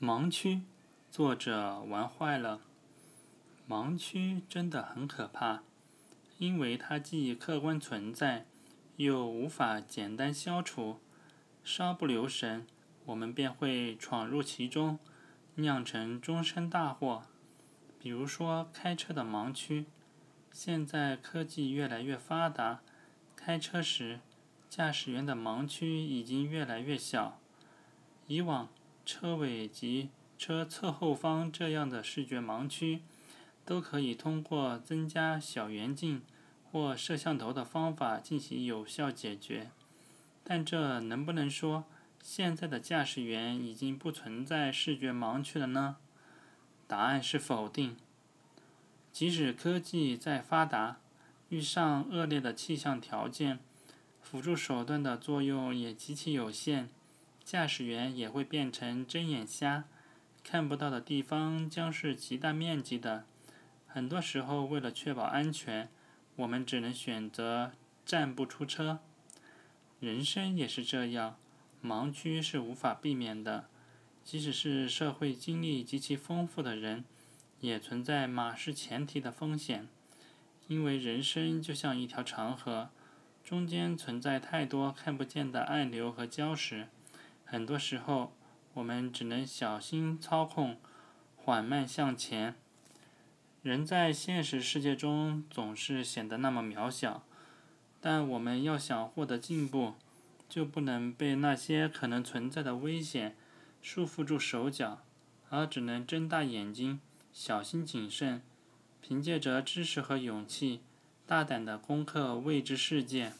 盲区，作者玩坏了。盲区真的很可怕，因为它既客观存在，又无法简单消除。稍不留神，我们便会闯入其中，酿成终身大祸。比如说开车的盲区。现在科技越来越发达，开车时驾驶员的盲区已经越来越小。以往。车尾及车侧后方这样的视觉盲区，都可以通过增加小圆镜或摄像头的方法进行有效解决。但这能不能说现在的驾驶员已经不存在视觉盲区了呢？答案是否定。即使科技再发达，遇上恶劣的气象条件，辅助手段的作用也极其有限。驾驶员也会变成睁眼瞎，看不到的地方将是极大面积的。很多时候，为了确保安全，我们只能选择暂不出车。人生也是这样，盲区是无法避免的。即使是社会经历极其丰富的人，也存在马失前蹄的风险。因为人生就像一条长河，中间存在太多看不见的暗流和礁石。很多时候，我们只能小心操控，缓慢向前。人在现实世界中总是显得那么渺小，但我们要想获得进步，就不能被那些可能存在的危险束缚住手脚，而只能睁大眼睛，小心谨慎，凭借着知识和勇气，大胆地攻克未知世界。